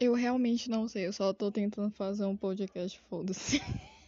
Eu realmente não sei, eu só tô tentando fazer um podcast, foda-se.